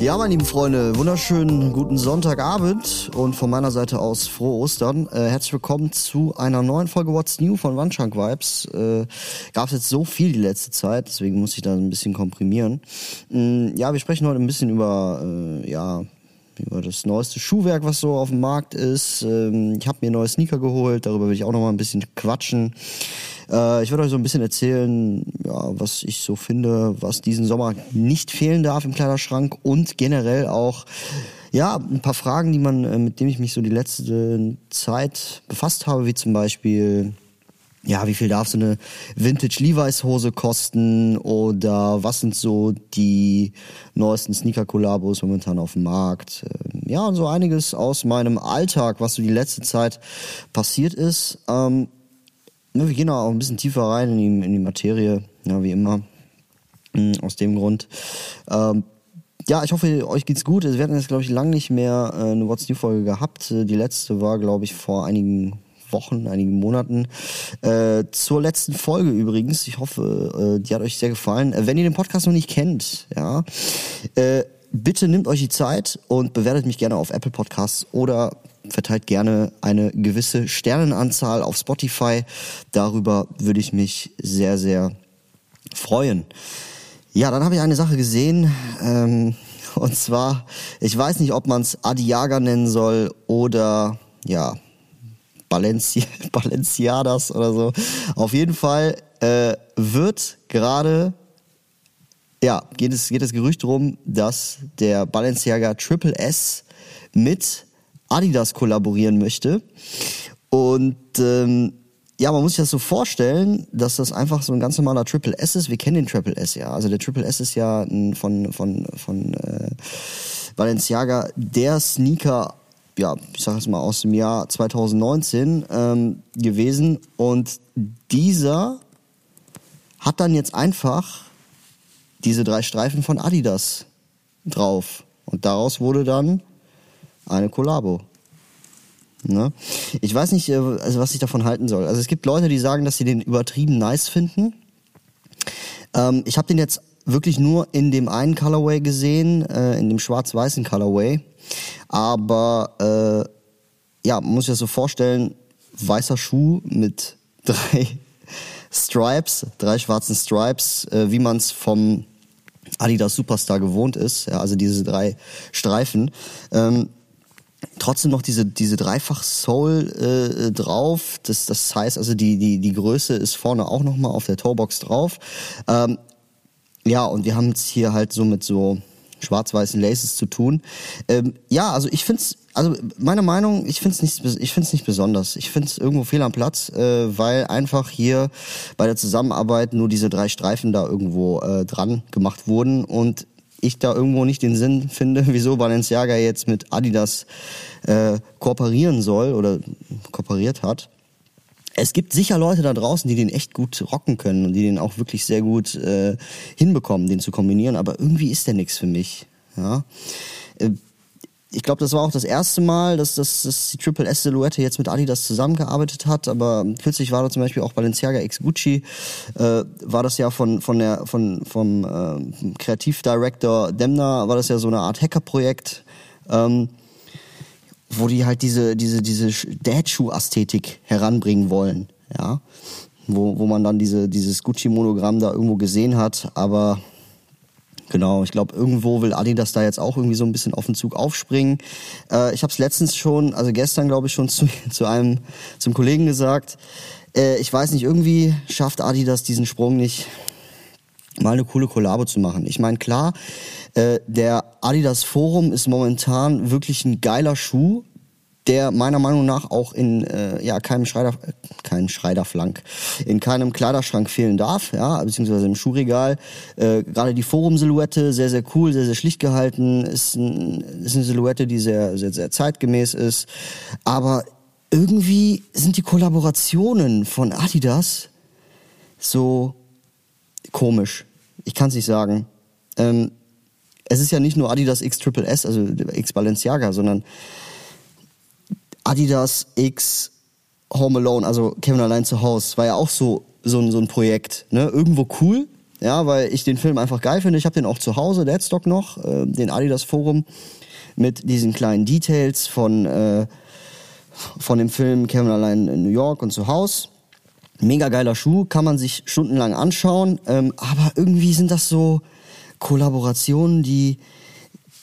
Ja, meine lieben Freunde, wunderschönen guten Sonntagabend und von meiner Seite aus frohe Ostern. Äh, herzlich willkommen zu einer neuen Folge What's New von Wandschrank Vibes. Äh, Gab es jetzt so viel die letzte Zeit, deswegen muss ich da ein bisschen komprimieren. Mm, ja, wir sprechen heute ein bisschen über, äh, ja, über das neueste Schuhwerk, was so auf dem Markt ist. Ähm, ich habe mir neue Sneaker geholt, darüber will ich auch noch mal ein bisschen quatschen. Äh, ich werde euch so ein bisschen erzählen, ja, was ich so finde, was diesen Sommer nicht fehlen darf im Kleiderschrank und generell auch ja, ein paar Fragen, die man, äh, mit denen ich mich so die letzte Zeit befasst habe, wie zum Beispiel, ja, wie viel darf so eine Vintage Levi's Hose kosten oder was sind so die neuesten Sneaker Kollabos momentan auf dem Markt? Ähm, ja, und so einiges aus meinem Alltag, was so die letzte Zeit passiert ist. Ähm, wir gehen auch ein bisschen tiefer rein in die, in die Materie, ja, wie immer. Mm, aus dem Grund. Ähm, ja, ich hoffe, euch geht's gut. Wir hatten jetzt, glaube ich, lange nicht mehr äh, eine What's New Folge gehabt. Äh, die letzte war, glaube ich, vor einigen Wochen, einigen Monaten. Äh, zur letzten Folge übrigens. Ich hoffe, äh, die hat euch sehr gefallen. Äh, wenn ihr den Podcast noch nicht kennt, ja, äh, bitte nehmt euch die Zeit und bewertet mich gerne auf Apple Podcasts oder verteilt gerne eine gewisse Sternenanzahl auf Spotify. Darüber würde ich mich sehr, sehr freuen. Ja, dann habe ich eine Sache gesehen. Ähm, und zwar, ich weiß nicht, ob man es Adiaga nennen soll oder ja, Balenci Balenciadas oder so. Auf jeden Fall äh, wird gerade, ja, geht es, geht das Gerücht darum, dass der Balenciaga Triple S mit Adidas kollaborieren möchte. Und ähm, ja, man muss sich das so vorstellen, dass das einfach so ein ganz normaler Triple S ist. Wir kennen den Triple S ja. Also der Triple S ist ja von von von äh, Balenciaga der Sneaker, ja, ich sag es mal aus dem Jahr 2019 ähm, gewesen. Und dieser hat dann jetzt einfach diese drei Streifen von Adidas drauf. Und daraus wurde dann eine Kollabo. Ne? Ich weiß nicht, äh, also was ich davon halten soll. Also es gibt Leute, die sagen, dass sie den übertrieben nice finden. Ähm, ich habe den jetzt wirklich nur in dem einen Colorway gesehen, äh, in dem schwarz-weißen Colorway. Aber äh, ja, man muss sich das so vorstellen, weißer Schuh mit drei Stripes, drei schwarzen Stripes, äh, wie man es vom Adidas Superstar gewohnt ist, ja, also diese drei Streifen. Ähm, trotzdem noch diese diese dreifach Soul äh, drauf. Das das heißt also die die die Größe ist vorne auch noch mal auf der Toebox drauf. Ähm, ja und wir haben es hier halt so mit so schwarz-weißen Laces zu tun. Ähm, ja, also ich find's also meine Meinung, ich find's nicht ich find's nicht besonders. Ich find's irgendwo fehl am Platz, äh, weil einfach hier bei der Zusammenarbeit nur diese drei Streifen da irgendwo äh, dran gemacht wurden und ich da irgendwo nicht den Sinn finde, wieso Balenciaga jetzt mit Adidas äh, kooperieren soll oder kooperiert hat. Es gibt sicher Leute da draußen, die den echt gut rocken können und die den auch wirklich sehr gut äh, hinbekommen, den zu kombinieren, aber irgendwie ist der nichts für mich. Ja. Ich glaube, das war auch das erste Mal, dass, dass, dass die Triple S Silhouette jetzt mit Adidas zusammengearbeitet hat. Aber kürzlich war da zum Beispiel auch Balenciaga X Gucci, äh, war das ja von von der von vom äh, Kreativdirektor Demner war das ja so eine Art Hackerprojekt, ähm, wo die halt diese diese diese Dad-Schuh-Ästhetik heranbringen wollen, ja, wo wo man dann diese dieses Gucci-Monogramm da irgendwo gesehen hat, aber Genau, ich glaube, irgendwo will Adidas da jetzt auch irgendwie so ein bisschen auf den Zug aufspringen. Äh, ich habe es letztens schon, also gestern glaube ich schon zu, zu einem, zum Kollegen gesagt. Äh, ich weiß nicht, irgendwie schafft Adidas diesen Sprung nicht, mal eine coole Kollabo zu machen. Ich meine, klar, äh, der Adidas Forum ist momentan wirklich ein geiler Schuh der meiner Meinung nach auch in äh, ja keinem Schreider kein Schreiderflank in keinem Kleiderschrank fehlen darf ja beziehungsweise im Schuhregal äh, gerade die Forum Silhouette sehr sehr cool sehr sehr schlicht gehalten ist, ein, ist eine Silhouette die sehr sehr sehr zeitgemäß ist aber irgendwie sind die Kollaborationen von Adidas so komisch. Ich kann es nicht sagen. Ähm, es ist ja nicht nur Adidas X Triple S, also X Balenciaga, sondern Adidas X Home Alone, also Kevin allein zu Hause, war ja auch so, so, ein, so ein Projekt. Ne? Irgendwo cool, ja, weil ich den Film einfach geil finde. Ich habe den auch zu Hause, Deadstock noch, äh, den Adidas Forum mit diesen kleinen Details von, äh, von dem Film Kevin allein in New York und zu Hause. Mega geiler Schuh, kann man sich stundenlang anschauen, ähm, aber irgendwie sind das so Kollaborationen, die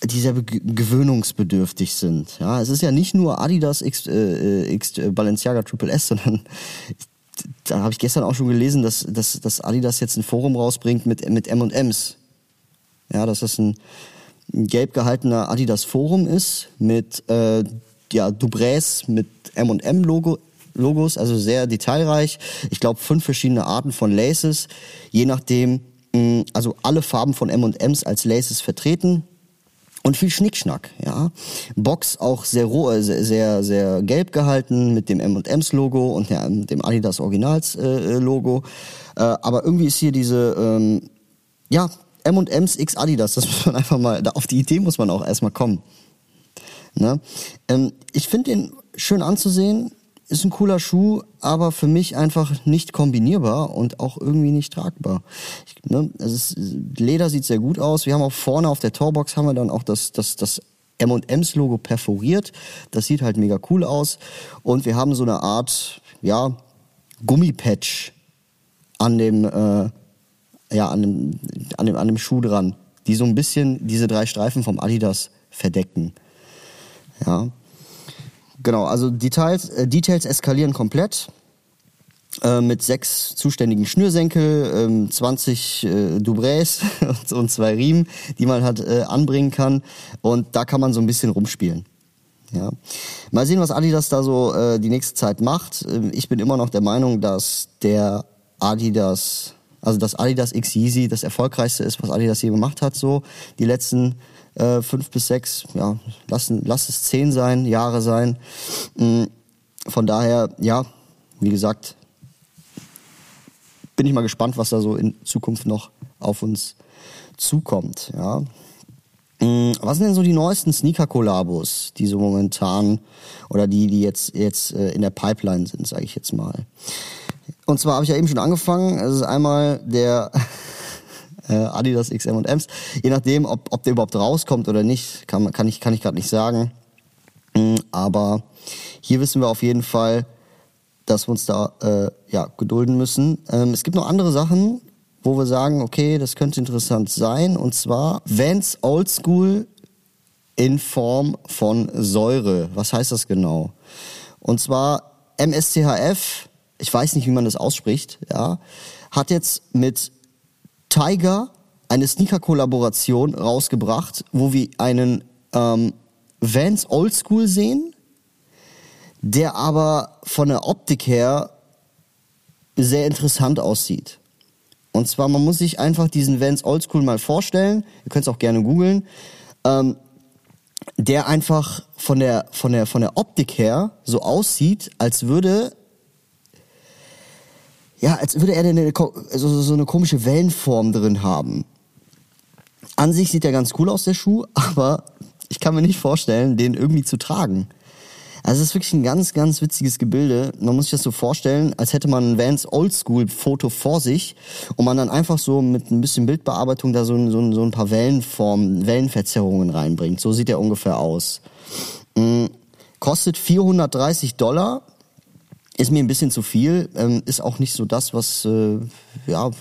die sehr gewöhnungsbedürftig sind. Ja, es ist ja nicht nur Adidas X, äh, X äh, Balenciaga Triple S, sondern da habe ich gestern auch schon gelesen, dass, dass, dass Adidas jetzt ein Forum rausbringt mit, mit M&Ms. Ja, dass das ein, ein gelb gehaltener Adidas Forum ist mit äh, ja, Dubrés mit M&M Logo Logos, also sehr detailreich. Ich glaube fünf verschiedene Arten von Laces, je nachdem, mh, also alle Farben von M&Ms als Laces vertreten und viel Schnickschnack, ja. Box auch sehr roh, äh, sehr, sehr, sehr gelb gehalten mit dem M&M's Logo und der, dem Adidas Originals äh, äh, Logo. Äh, aber irgendwie ist hier diese, ähm, ja, M&M's X Adidas, das muss man einfach mal, auf die Idee muss man auch erstmal kommen. Ne? Ähm, ich finde den schön anzusehen ist ein cooler Schuh, aber für mich einfach nicht kombinierbar und auch irgendwie nicht tragbar. Ich, ne, ist, Leder sieht sehr gut aus. Wir haben auch vorne auf der Torbox haben wir dann auch das, das, das M&M's Logo perforiert. Das sieht halt mega cool aus. Und wir haben so eine Art, ja, Gummipatch an dem, äh, ja, an dem, an dem, an dem Schuh dran, die so ein bisschen diese drei Streifen vom Adidas verdecken. Ja. Genau, also Details, äh, Details eskalieren komplett. Äh, mit sechs zuständigen Schnürsenkel, äh, 20 äh, Dubrés und zwei Riemen, die man halt äh, anbringen kann. Und da kann man so ein bisschen rumspielen. Ja. Mal sehen, was Adidas da so die nächste Zeit macht. Ähm, ich bin immer noch der Meinung, dass der Adidas, also das Adidas X Yeezy das erfolgreichste ist, was Adidas je gemacht hat, so die letzten äh, fünf bis sechs, ja, lassen, lass es zehn sein, Jahre sein. Mhm. Von daher, ja, wie gesagt, bin ich mal gespannt, was da so in Zukunft noch auf uns zukommt. Ja. Mm, was sind denn so die neuesten Sneaker-Kollabos, die so momentan oder die, die jetzt, jetzt äh, in der Pipeline sind, sage ich jetzt mal. Und zwar habe ich ja eben schon angefangen. Es ist einmal der äh, Adidas XM&Ms. Je nachdem, ob, ob der überhaupt rauskommt oder nicht, kann, kann ich, kann ich gerade nicht sagen. Mm, aber hier wissen wir auf jeden Fall, dass wir uns da äh, ja, gedulden müssen. Ähm, es gibt noch andere Sachen, wo wir sagen, okay, das könnte interessant sein. Und zwar Vans Oldschool in Form von Säure. Was heißt das genau? Und zwar MSCHF, ich weiß nicht, wie man das ausspricht, ja, hat jetzt mit Tiger eine Sneaker-Kollaboration rausgebracht, wo wir einen ähm, Vans Oldschool sehen, der aber von der Optik her sehr interessant aussieht. Und zwar, man muss sich einfach diesen Vans Oldschool mal vorstellen, ihr könnt es auch gerne googeln, ähm, der einfach von der, von, der, von der Optik her so aussieht, als würde ja, als würde er eine, so, so eine komische Wellenform drin haben. An sich sieht er ganz cool aus, der Schuh, aber ich kann mir nicht vorstellen, den irgendwie zu tragen. Also es ist wirklich ein ganz, ganz witziges Gebilde. Man muss sich das so vorstellen, als hätte man ein Vans Oldschool-Foto vor sich und man dann einfach so mit ein bisschen Bildbearbeitung da so, so, so ein paar Wellenformen, Wellenverzerrungen reinbringt. So sieht er ungefähr aus. Mhm. Kostet 430 Dollar ist mir ein bisschen zu viel, ähm, ist auch nicht so das, was, äh, ja,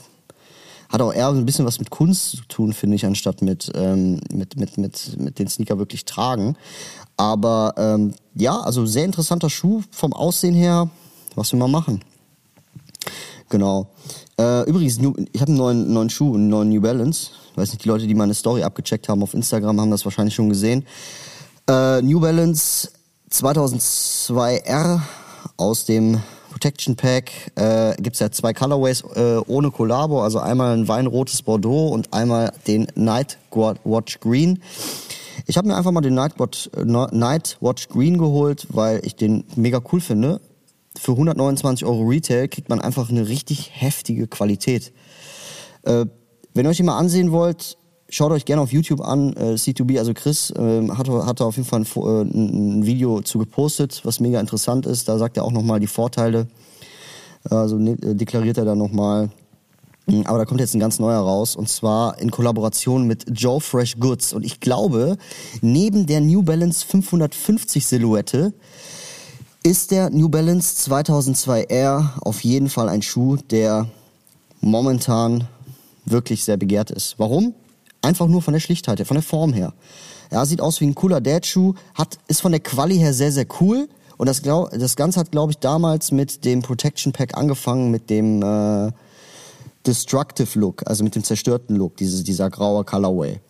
hat auch eher ein bisschen was mit Kunst zu tun, finde ich, anstatt mit, ähm, mit, mit, mit, mit den Sneaker wirklich tragen. Aber ähm, ja, also sehr interessanter Schuh vom Aussehen her, was wir mal machen. Genau. Äh, übrigens, ich habe einen neuen, neuen Schuh, einen neuen New Balance. Ich weiß nicht, die Leute, die meine Story abgecheckt haben auf Instagram, haben das wahrscheinlich schon gesehen. Äh, New Balance 2002R aus dem Protection Pack äh, gibt es ja zwei Colorways äh, ohne Collabo, also einmal ein weinrotes Bordeaux und einmal den Night Watch Green. Ich habe mir einfach mal den Nightwatch, äh, Nightwatch Green geholt, weil ich den mega cool finde. Für 129 Euro Retail kriegt man einfach eine richtig heftige Qualität. Äh, wenn ihr euch die mal ansehen wollt, schaut euch gerne auf YouTube an. Äh, C2B, also Chris, äh, hat, hat da auf jeden Fall ein, äh, ein, Video zu gepostet, was mega interessant ist. Da sagt er auch nochmal die Vorteile. Also ne, äh, deklariert er da nochmal. Hm, aber da kommt jetzt ein ganz neuer raus und zwar in Kollaboration mit Joe Fresh Goods. Und ich glaube, neben der New Balance 550 Silhouette ist der New Balance 2002 R auf jeden Fall ein Schuh, der momentan wirklich sehr begehrt ist. Warum? Einfach nur von der Schlichtheit her, von der Form her. Ja, sieht aus wie ein cooler Dad-Schuh, hat, ist von der Quali her sehr, sehr cool. Und das, glaub, das Ganze hat, glaube ich, damals mit dem Protection Pack angefangen, mit dem äh, Destructive Look, also mit dem zerstörten Look, diese, dieser graue Colorway.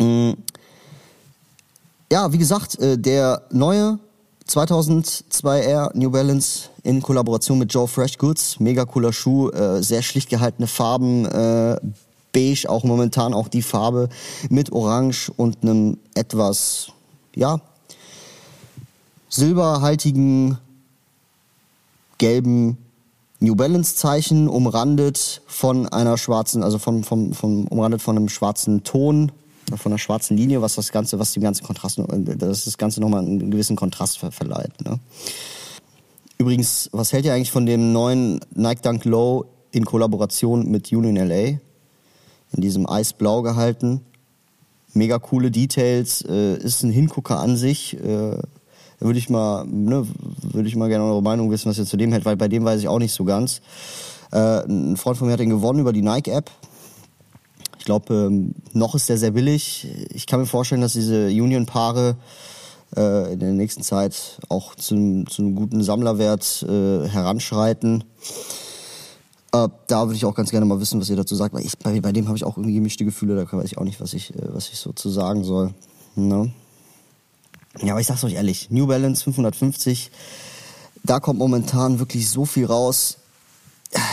Mhm. Ja, wie gesagt, äh, der neue 2002R New Balance in Kollaboration mit Joe Fresh Goods, mega cooler Schuh, äh, sehr schlicht gehaltene Farben, äh, beige auch momentan auch die Farbe mit Orange und einem etwas, ja, silberhaltigen gelben New Balance Zeichen umrandet von einer schwarzen, also vom, vom, vom umrandet von einem schwarzen Ton, von einer schwarzen Linie, was das Ganze, was dem ganzen Kontrast, das das Ganze nochmal einen gewissen Kontrast ver verleiht. Ne? Übrigens, was hält ihr eigentlich von dem neuen Nike Dunk Low in Kollaboration mit Union LA? In diesem Eisblau gehalten. Mega coole Details, äh, ist ein Hingucker an sich. Äh, würde ich mal, ne, würde ich mal gerne eure Meinung wissen, was ihr zu dem hält, weil bei dem weiß ich auch nicht so ganz. Äh, ein Freund von mir hat den gewonnen über die Nike-App. Ich glaube, ähm, noch ist der sehr billig. Ich kann mir vorstellen, dass diese Union-Paare äh, in der nächsten Zeit auch zu, zu einem guten Sammlerwert äh, heranschreiten. Äh, da würde ich auch ganz gerne mal wissen, was ihr dazu sagt, weil ich, bei, bei dem habe ich auch irgendwie gemischte Gefühle, da weiß ich auch nicht, was ich, äh, was ich so zu sagen soll. Ne? Ja, aber ich sag's euch ehrlich, New Balance 550, da kommt momentan wirklich so viel raus.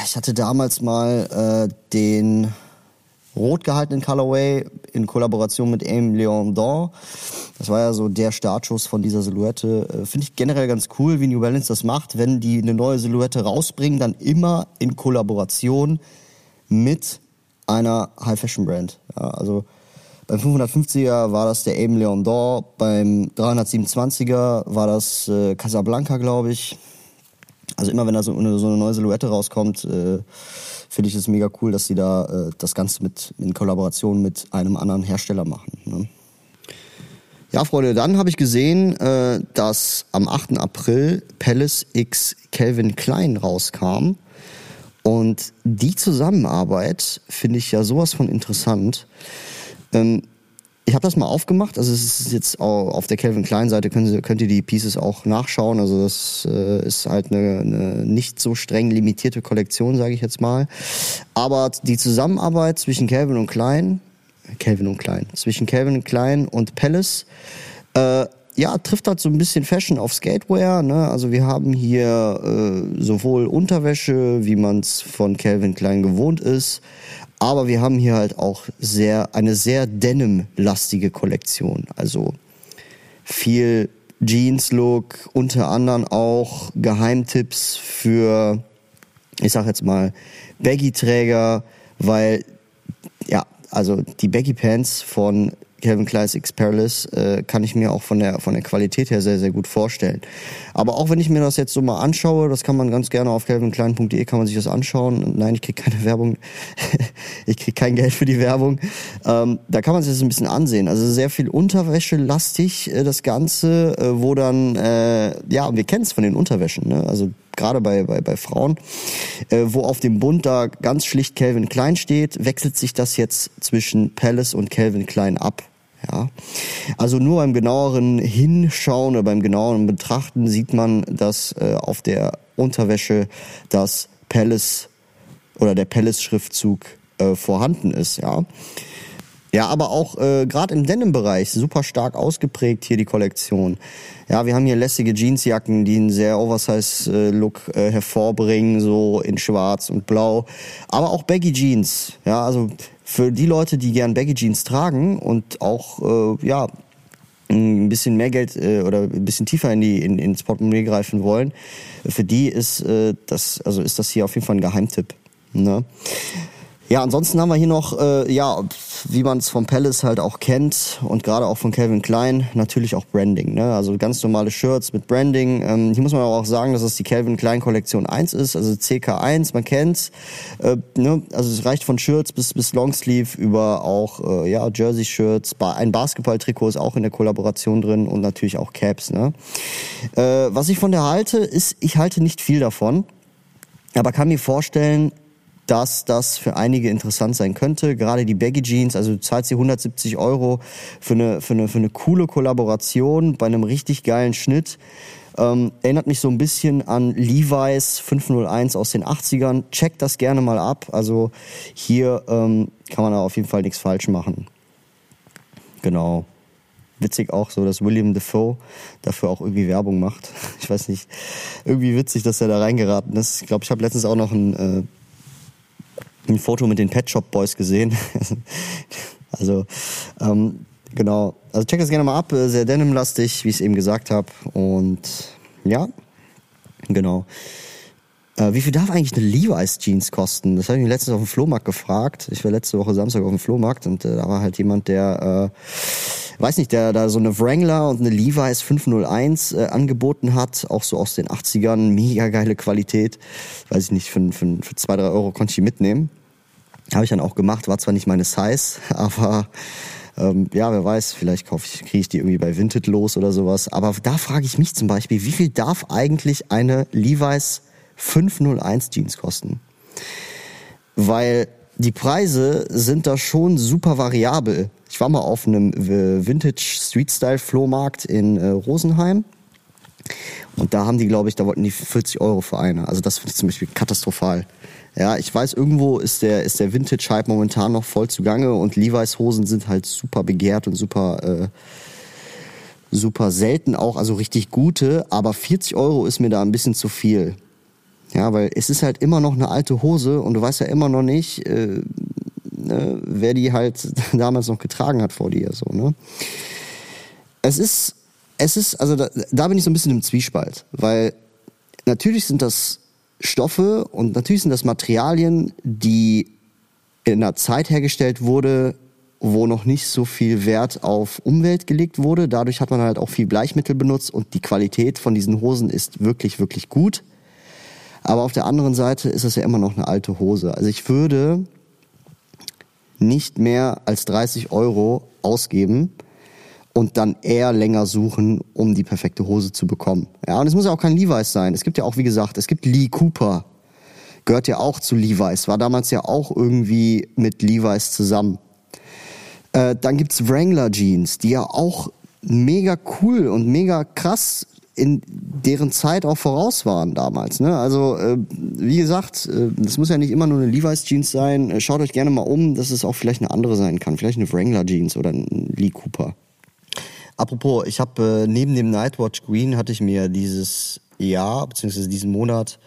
Ich hatte damals mal äh, den rot gehaltenen Colorway in Kollaboration mit Aim Leon Dawn. Das war ja so der Startschuss von dieser Silhouette. Äh, Finde ich generell ganz cool, wie New Balance das macht. Wenn die eine neue Silhouette rausbringen, dann immer in Kollaboration mit einer High-Fashion-Brand. Ja, also beim 550er war das der Aim Leon Dawn, beim 327er war das äh, Casablanca, glaube ich. Also immer wenn da so eine, so eine neue Silhouette rauskommt, äh, finde ich es mega cool, dass sie da äh, das Ganze mit in Kollaboration mit einem anderen Hersteller machen. Ne? Ja, Freunde, dann habe ich gesehen, äh, dass am 8. April Palace X Calvin Klein rauskam. Und die Zusammenarbeit finde ich ja sowas von interessant. Ähm, ich habe das mal aufgemacht. Also es ist jetzt auf der Calvin Klein Seite könnt ihr, die Pieces auch nachschauen. Also das äh, ist halt eine, eine nicht so streng limitierte Kollektion, sage ich jetzt mal. Aber die Zusammenarbeit zwischen Calvin und Klein, Calvin und Klein, zwischen Calvin und Klein und Palace, äh, ja, trifft halt so ein bisschen Fashion auf Skatewear. Ne? Also wir haben hier äh, sowohl Unterwäsche, wie man es von Calvin Klein gewohnt ist, aber wir haben hier halt auch sehr, eine sehr Denim-lastige Kollektion. Also viel Jeans-Look, unter anderem auch Geheimtipps für, ich sag jetzt mal, Baggy-Träger, weil, ja, also die Baggy Pants von Calvin Klein's X Perilous äh, kann ich mir auch von der von der Qualität her sehr sehr gut vorstellen. Aber auch wenn ich mir das jetzt so mal anschaue, das kann man ganz gerne auf calvinklein.de kann man sich das anschauen. Nein, ich kriege keine Werbung, ich kriege kein Geld für die Werbung. Ähm, da kann man sich das ein bisschen ansehen. Also sehr viel Unterwäsche lastig äh, das Ganze, äh, wo dann äh, ja wir kennen es von den Unterwäschen, ne? also gerade bei, bei, bei Frauen, äh, wo auf dem Bund da ganz schlicht Calvin Klein steht, wechselt sich das jetzt zwischen Palace und Calvin Klein ab. Ja, also nur beim genaueren Hinschauen oder beim genaueren Betrachten sieht man, dass äh, auf der Unterwäsche das Palace oder der Palace-Schriftzug äh, vorhanden ist. Ja, ja, aber auch äh, gerade im Denim-Bereich super stark ausgeprägt hier die Kollektion. Ja, wir haben hier lässige Jeansjacken, die einen sehr Oversize-Look äh, hervorbringen, so in Schwarz und Blau. Aber auch Baggy Jeans. Ja, also für die Leute, die gern Baggy Jeans tragen und auch äh, ja ein bisschen mehr Geld äh, oder ein bisschen tiefer in die in, ins Portemonnaie greifen wollen, für die ist äh, das also ist das hier auf jeden Fall ein Geheimtipp. Ne? Ja, ansonsten haben wir hier noch, äh, ja, wie man es vom Palace halt auch kennt und gerade auch von Calvin Klein, natürlich auch Branding. Ne? Also ganz normale Shirts mit Branding. Ähm, hier muss man aber auch sagen, dass es die Calvin Klein Kollektion 1 ist, also CK1, man kennt's. Äh, ne? Also es reicht von Shirts bis, bis Longsleeve über auch äh, ja, Jersey-Shirts. Ein Basketball-Trikot ist auch in der Kollaboration drin und natürlich auch Caps. Ne? Äh, was ich von der halte, ist, ich halte nicht viel davon. Aber kann mir vorstellen, dass das für einige interessant sein könnte. Gerade die Baggy Jeans, also du zahlst dir 170 Euro für eine, für eine, für eine coole Kollaboration bei einem richtig geilen Schnitt. Ähm, erinnert mich so ein bisschen an Levi's 501 aus den 80ern. Check das gerne mal ab. Also hier ähm, kann man da auf jeden Fall nichts falsch machen. Genau. Witzig auch so, dass William Defoe dafür auch irgendwie Werbung macht. Ich weiß nicht, irgendwie witzig, dass er da reingeraten ist. Ich glaube, ich habe letztens auch noch ein äh, ein Foto mit den Pet Shop Boys gesehen. also ähm, genau, also check das gerne mal ab, sehr denimlastig, wie ich es eben gesagt habe. Und ja, genau. Äh, wie viel darf eigentlich eine Levi's Jeans kosten? Das habe ich mir letztens auf dem Flohmarkt gefragt. Ich war letzte Woche Samstag auf dem Flohmarkt und äh, da war halt jemand, der, äh, weiß nicht, der da so eine Wrangler und eine Levi's 501 äh, angeboten hat, auch so aus den 80ern, mega geile Qualität. Weiß ich nicht, für, für, für zwei, drei Euro konnte ich die mitnehmen. Habe ich dann auch gemacht, war zwar nicht meine Size, aber ähm, ja, wer weiß, vielleicht kaufe ich, kriege ich die irgendwie bei Vinted los oder sowas. Aber da frage ich mich zum Beispiel, wie viel darf eigentlich eine Levi's 501 Jeans kosten? Weil die Preise sind da schon super variabel. Ich war mal auf einem äh, Vintage Street Style Flohmarkt in äh, Rosenheim. Und da haben die, glaube ich, da wollten die 40 Euro für eine. Also das finde ich zum Beispiel katastrophal. Ja, ich weiß, irgendwo ist der, ist der Vintage-Hype momentan noch voll zugange und Levi's Hosen sind halt super begehrt und super, äh, super selten auch, also richtig gute, aber 40 Euro ist mir da ein bisschen zu viel. Ja, weil es ist halt immer noch eine alte Hose und du weißt ja immer noch nicht, äh, ne, wer die halt damals noch getragen hat vor dir, so, ne? Es ist, es ist, also da, da bin ich so ein bisschen im Zwiespalt, weil natürlich sind das Stoffe und natürlich sind das Materialien, die in einer Zeit hergestellt wurde, wo noch nicht so viel Wert auf Umwelt gelegt wurde. Dadurch hat man halt auch viel Bleichmittel benutzt und die Qualität von diesen Hosen ist wirklich, wirklich gut. Aber auf der anderen Seite ist es ja immer noch eine alte Hose. Also ich würde nicht mehr als 30 Euro ausgeben, und dann eher länger suchen, um die perfekte Hose zu bekommen. Ja, und es muss ja auch kein Levi's sein. Es gibt ja auch, wie gesagt, es gibt Lee Cooper. Gehört ja auch zu Levi's, war damals ja auch irgendwie mit Levi's zusammen. Äh, dann gibt's Wrangler Jeans, die ja auch mega cool und mega krass in deren Zeit auch voraus waren damals. Ne? Also äh, wie gesagt, äh, muss ja nicht immer nur eine Levi's Jeans sein. Äh, schaut euch gerne mal um, dass es auch vielleicht eine andere sein kann. Vielleicht eine Wrangler Jeans oder ein Lee Cooper. Apropos, ich habe äh, neben dem Nightwatch Green hatte ich mir dieses Jahr beziehungsweise diesen Monat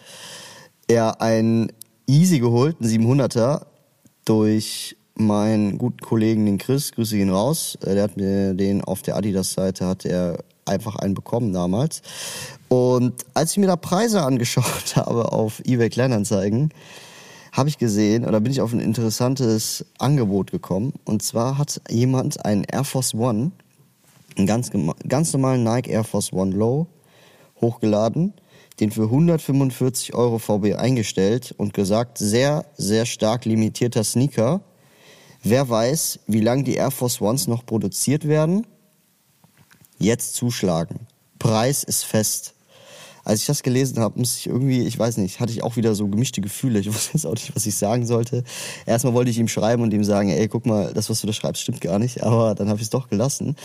eher ein Easy geholt, ein 700er durch meinen guten Kollegen den Chris, grüße ihn raus. Äh, der hat mir den auf der Adidas-Seite hat er einfach einen bekommen damals. Und als ich mir da Preise angeschaut habe auf eBay Kleinanzeigen, habe ich gesehen oder bin ich auf ein interessantes Angebot gekommen. Und zwar hat jemand einen Air Force One einen ganz, ganz normalen Nike Air Force One Low hochgeladen, den für 145 Euro VB eingestellt und gesagt, sehr, sehr stark limitierter Sneaker. Wer weiß, wie lange die Air Force Ones noch produziert werden? Jetzt zuschlagen. Preis ist fest als ich das gelesen habe, musste ich irgendwie, ich weiß nicht, hatte ich auch wieder so gemischte Gefühle. Ich wusste jetzt auch nicht, was ich sagen sollte. Erstmal wollte ich ihm schreiben und ihm sagen, ey, guck mal, das, was du da schreibst, stimmt gar nicht. Aber dann habe ich es doch gelassen.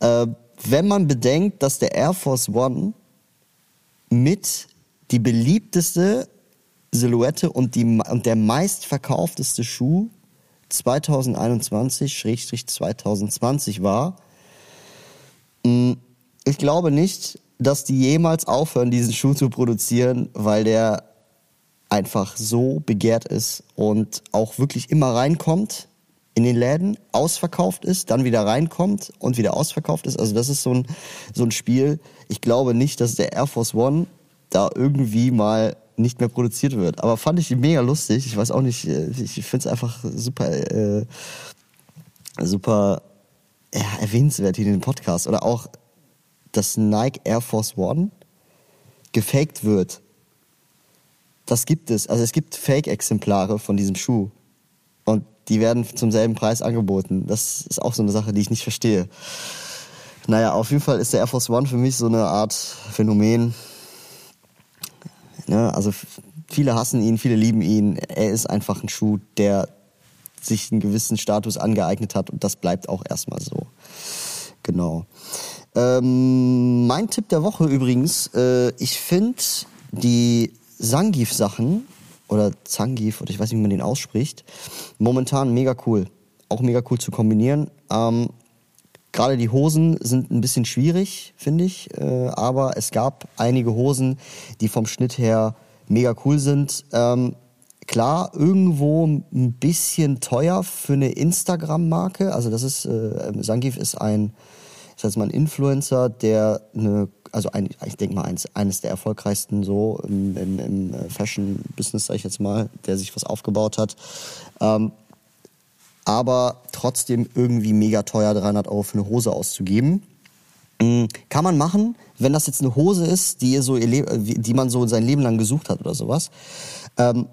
Äh, wenn man bedenkt, dass der Air Force One mit die beliebteste Silhouette und, die, und der meistverkaufteste Schuh 2021-2020 war, mm, ich glaube nicht, dass die jemals aufhören, diesen Schuh zu produzieren, weil der einfach so begehrt ist und auch wirklich immer reinkommt. In den Läden, ausverkauft ist, dann wieder reinkommt und wieder ausverkauft ist. Also das ist so ein, so ein Spiel. Ich glaube nicht, dass der Air Force One da irgendwie mal nicht mehr produziert wird. Aber fand ich mega lustig. Ich weiß auch nicht, äh, ich finde es einfach super, äh, super ja, erwähnenswert hier in dem Podcast. Oder auch, dass Nike Air Force One gefaked wird. Das gibt es. Also es gibt Fake-Exemplare von diesem Schuh. Die werden zum selben Preis angeboten. Das ist auch so eine Sache, die ich nicht verstehe. Naja, auf jeden Fall ist der Air Force One für mich so eine Art Phänomen. Ja, also viele hassen ihn, viele lieben ihn. Er ist einfach ein Schuh, der sich einen gewissen Status angeeignet hat und das bleibt auch erstmal so. Genau. Ähm, mein Tipp der Woche übrigens, äh, ich finde die Sangif-Sachen oder Zangief oder ich weiß nicht, wie man den ausspricht, momentan mega cool. Auch mega cool zu kombinieren. Ähm, Gerade die Hosen sind ein bisschen schwierig, finde ich. Äh, aber es gab einige Hosen, die vom Schnitt her mega cool sind. Ähm, klar, irgendwo ein bisschen teuer für eine Instagram-Marke. Also das ist, äh, Sangif ist ein, ich sag mal ein Influencer, der eine, also ein, ich denke mal eines, eines der erfolgreichsten so im, im, im Fashion-Business, sag ich jetzt mal, der sich was aufgebaut hat. Ähm, aber trotzdem irgendwie mega teuer, 300 Euro für eine Hose auszugeben. Mhm. Kann man machen, wenn das jetzt eine Hose ist, die, so die man so sein Leben lang gesucht hat oder sowas. Ähm,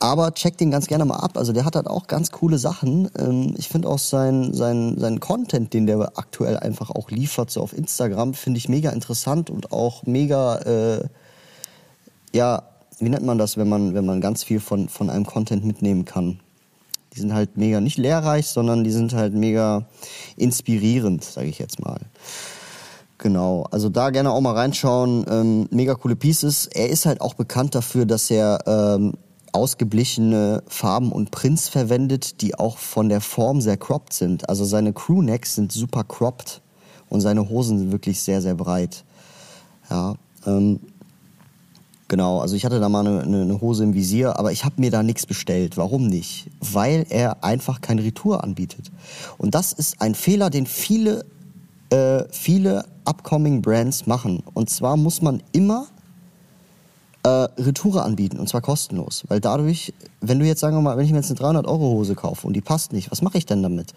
aber check den ganz gerne mal ab. Also der hat halt auch ganz coole Sachen. Ähm, ich finde auch sein, sein, sein Content, den der aktuell einfach auch liefert, so auf Instagram, finde ich mega interessant und auch mega, äh, ja, wie nennt man das, wenn man, wenn man ganz viel von, von einem Content mitnehmen kann? Die sind halt mega nicht lehrreich, sondern die sind halt mega inspirierend, sage ich jetzt mal. Genau, also da gerne auch mal reinschauen. Ähm, mega coole Pieces. Er ist halt auch bekannt dafür, dass er ähm, ausgeblichene Farben und Prints verwendet, die auch von der Form sehr cropped sind. Also seine Crewnecks sind super cropped und seine Hosen sind wirklich sehr, sehr breit. Ja, ähm, Genau, also ich hatte da mal eine, eine Hose im Visier, aber ich habe mir da nichts bestellt. Warum nicht? Weil er einfach keine Retour anbietet. Und das ist ein Fehler, den viele, äh, viele upcoming Brands machen. Und zwar muss man immer äh, Retoure anbieten und zwar kostenlos. Weil dadurch, wenn du jetzt sagen wir mal, wenn ich mir jetzt eine 300 Euro Hose kaufe und die passt nicht, was mache ich denn damit?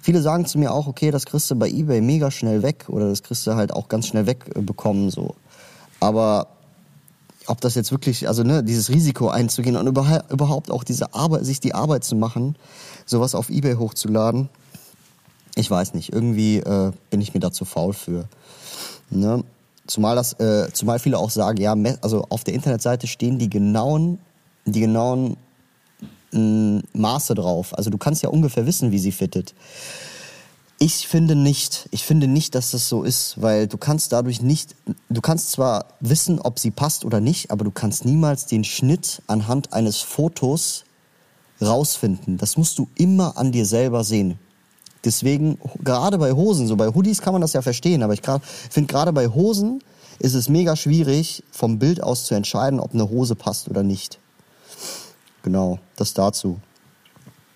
Viele sagen zu mir auch, okay, das kriegst du bei eBay mega schnell weg oder das kriegst du halt auch ganz schnell wegbekommen so. Aber ob das jetzt wirklich, also ne, dieses Risiko einzugehen und überhaupt auch diese Arbeit, sich die Arbeit zu machen, sowas auf Ebay hochzuladen, ich weiß nicht, irgendwie äh, bin ich mir da zu faul für. Ne? Zumal das, äh, zumal viele auch sagen, ja, also auf der Internetseite stehen die genauen, die genauen mh, mm, Maße drauf. Also du kannst ja ungefähr wissen, wie sie fittet. Ich finde nicht. Ich finde nicht, dass das so ist, weil du kannst dadurch nicht, du kannst zwar wissen, ob sie passt oder nicht, aber du kannst niemals den Schnitt anhand eines Fotos rausfinden. Das musst du immer an dir selber sehen. Deswegen, gerade bei Hosen, so bei Hoodies kann man das ja verstehen, aber ich finde gerade bei Hosen ist es mega schwierig, vom Bild aus zu entscheiden, ob eine Hose passt oder nicht. Genau, das dazu.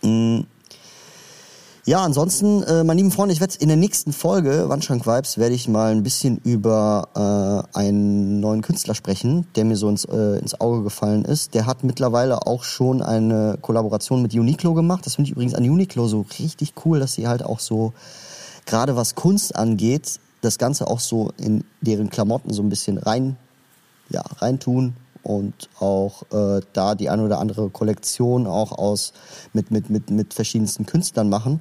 Mhm. Ja, ansonsten, äh, meine lieben Freunde, ich werde in der nächsten Folge Wandschrank Vibes werde ich mal ein bisschen über äh, einen neuen Künstler sprechen, der mir so ins, äh, ins Auge gefallen ist. Der hat mittlerweile auch schon eine Kollaboration mit Uniqlo gemacht. Das finde ich übrigens an Uniqlo so richtig cool, dass sie halt auch so gerade was Kunst angeht, das Ganze auch so in deren Klamotten so ein bisschen rein, ja, reintun und auch äh, da die eine oder andere Kollektion auch aus mit, mit, mit, mit verschiedensten Künstlern machen.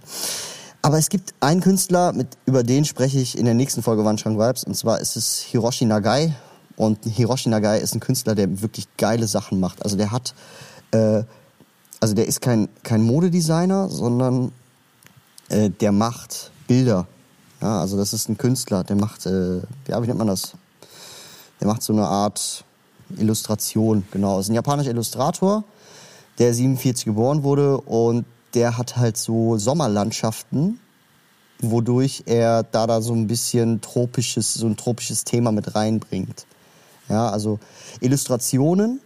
Aber es gibt einen Künstler, mit, über den spreche ich in der nächsten Folge Wanshang Vibes, und zwar ist es Hiroshi Nagai. Und Hiroshi Nagai ist ein Künstler, der wirklich geile Sachen macht. Also der hat, äh, also der ist kein, kein Modedesigner, sondern äh, der macht Bilder. Ja, also das ist ein Künstler, der macht, äh, ja, wie nennt man das? Der macht so eine Art Illustration, genau. Ist ein japanischer Illustrator, der 47 geboren wurde und der hat halt so Sommerlandschaften, wodurch er da da so ein bisschen tropisches, so ein tropisches Thema mit reinbringt. Ja, also Illustrationen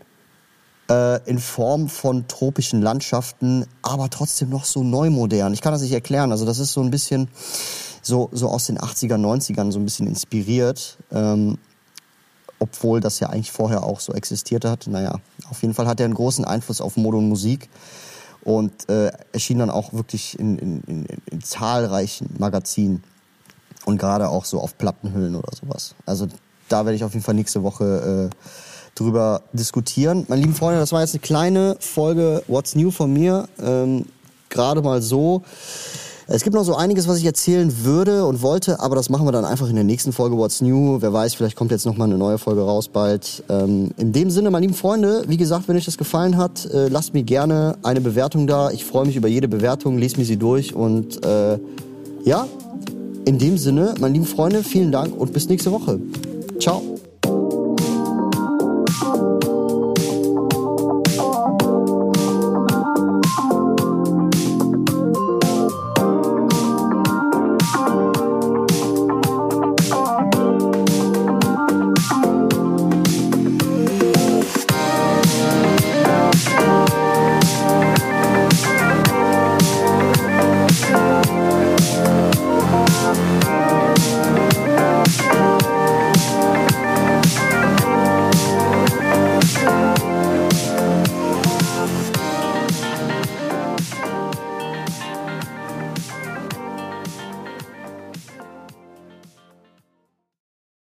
äh, in Form von tropischen Landschaften, aber trotzdem noch so neumodern. Ich kann das nicht erklären. Also das ist so ein bisschen so, so aus den 80er, 90ern so ein bisschen inspiriert. Ähm, obwohl das ja eigentlich vorher auch so existiert hat. Naja, auf jeden Fall hat er einen großen Einfluss auf Mode und Musik und äh, erschien dann auch wirklich in, in, in, in zahlreichen Magazinen und gerade auch so auf Plattenhüllen oder sowas. Also da werde ich auf jeden Fall nächste Woche äh, drüber diskutieren. Meine lieben Freunde, das war jetzt eine kleine Folge What's New von mir. Ähm, gerade mal so. Es gibt noch so einiges, was ich erzählen würde und wollte, aber das machen wir dann einfach in der nächsten Folge What's New. Wer weiß, vielleicht kommt jetzt noch mal eine neue Folge raus bald. Ähm, in dem Sinne, meine lieben Freunde, wie gesagt, wenn euch das gefallen hat, äh, lasst mir gerne eine Bewertung da. Ich freue mich über jede Bewertung, lest mir sie durch und äh, ja, in dem Sinne, meine lieben Freunde, vielen Dank und bis nächste Woche. Ciao.